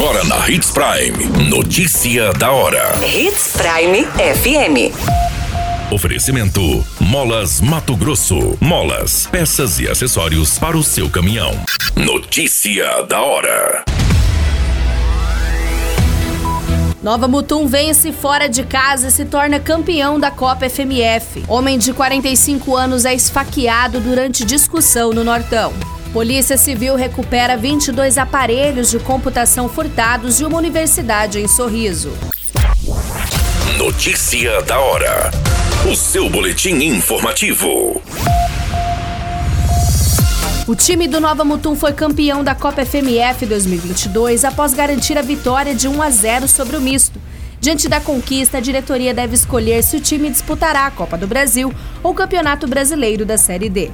Agora na Hits Prime. Notícia da hora. Hits Prime FM. Oferecimento: Molas Mato Grosso. Molas, peças e acessórios para o seu caminhão. Notícia da hora. Nova Mutum vence fora de casa e se torna campeão da Copa FMF. Homem de 45 anos é esfaqueado durante discussão no Nortão. Polícia Civil recupera 22 aparelhos de computação furtados de uma universidade em Sorriso. Notícia da hora. O seu boletim informativo. O time do Nova Mutum foi campeão da Copa FMF 2022 após garantir a vitória de 1 a 0 sobre o misto. Diante da conquista, a diretoria deve escolher se o time disputará a Copa do Brasil ou o Campeonato Brasileiro da Série D.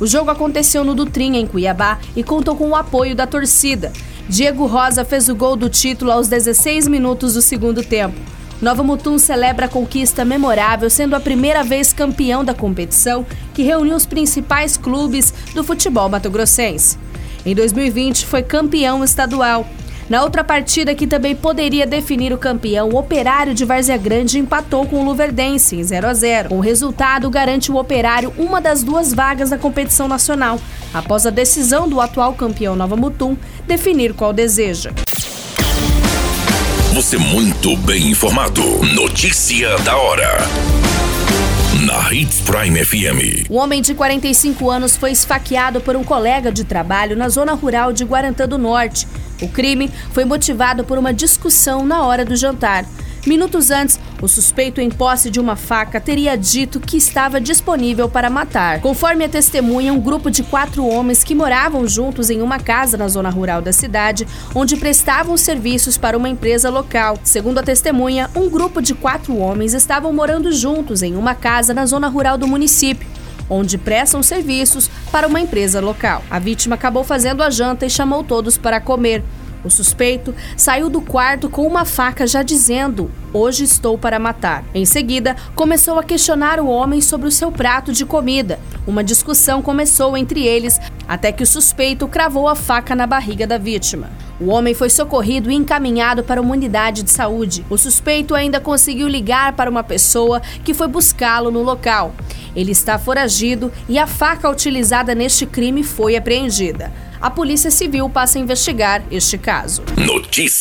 O jogo aconteceu no Dutrinha, em Cuiabá, e contou com o apoio da torcida. Diego Rosa fez o gol do título aos 16 minutos do segundo tempo. Nova Mutum celebra a conquista memorável, sendo a primeira vez campeão da competição que reuniu os principais clubes do futebol mato-grossense. Em 2020, foi campeão estadual. Na outra partida que também poderia definir o campeão, o Operário de Várzea Grande empatou com o Luverdense em 0 a 0. O resultado garante o Operário uma das duas vagas da competição nacional, após a decisão do atual campeão Nova Mutum definir qual deseja. Você muito bem informado. Notícia da hora na Hits Prime FM. Um homem de 45 anos foi esfaqueado por um colega de trabalho na zona rural de Guarantã do Norte. O crime foi motivado por uma discussão na hora do jantar. Minutos antes, o suspeito em posse de uma faca teria dito que estava disponível para matar. Conforme a testemunha, um grupo de quatro homens que moravam juntos em uma casa na zona rural da cidade, onde prestavam serviços para uma empresa local. Segundo a testemunha, um grupo de quatro homens estavam morando juntos em uma casa na zona rural do município onde prestam serviços para uma empresa local. A vítima acabou fazendo a janta e chamou todos para comer. O suspeito saiu do quarto com uma faca já dizendo: Hoje estou para matar. Em seguida, começou a questionar o homem sobre o seu prato de comida. Uma discussão começou entre eles até que o suspeito cravou a faca na barriga da vítima. O homem foi socorrido e encaminhado para uma unidade de saúde. O suspeito ainda conseguiu ligar para uma pessoa que foi buscá-lo no local. Ele está foragido e a faca utilizada neste crime foi apreendida a Polícia Civil passa a investigar este caso. Notícia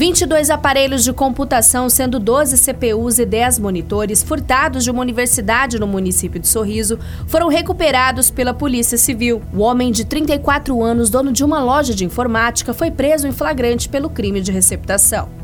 22 aparelhos de computação, sendo 12 CPUs e 10 monitores, furtados de uma universidade no município de Sorriso, foram recuperados pela Polícia Civil. O homem de 34 anos, dono de uma loja de informática, foi preso em flagrante pelo crime de receptação.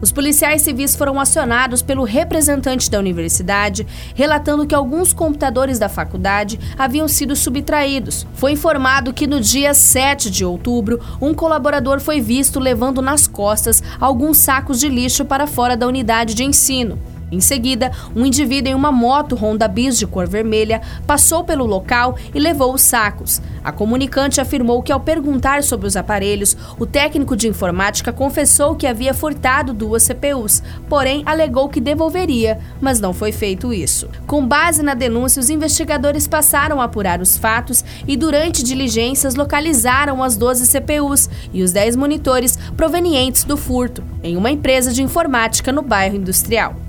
Os policiais civis foram acionados pelo representante da universidade, relatando que alguns computadores da faculdade haviam sido subtraídos. Foi informado que no dia 7 de outubro, um colaborador foi visto levando nas costas alguns sacos de lixo para fora da unidade de ensino. Em seguida, um indivíduo em uma moto Honda Bis de cor vermelha passou pelo local e levou os sacos. A comunicante afirmou que, ao perguntar sobre os aparelhos, o técnico de informática confessou que havia furtado duas CPUs, porém alegou que devolveria, mas não foi feito isso. Com base na denúncia, os investigadores passaram a apurar os fatos e, durante diligências, localizaram as 12 CPUs e os 10 monitores provenientes do furto, em uma empresa de informática no bairro industrial.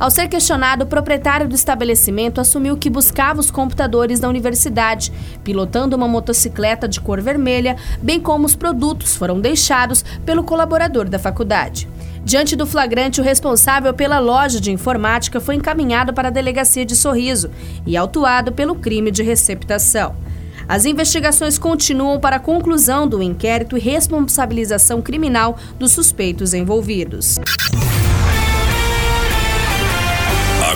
Ao ser questionado, o proprietário do estabelecimento assumiu que buscava os computadores da universidade, pilotando uma motocicleta de cor vermelha, bem como os produtos foram deixados pelo colaborador da faculdade. Diante do flagrante, o responsável pela loja de informática foi encaminhado para a delegacia de Sorriso e autuado pelo crime de receptação. As investigações continuam para a conclusão do inquérito e responsabilização criminal dos suspeitos envolvidos.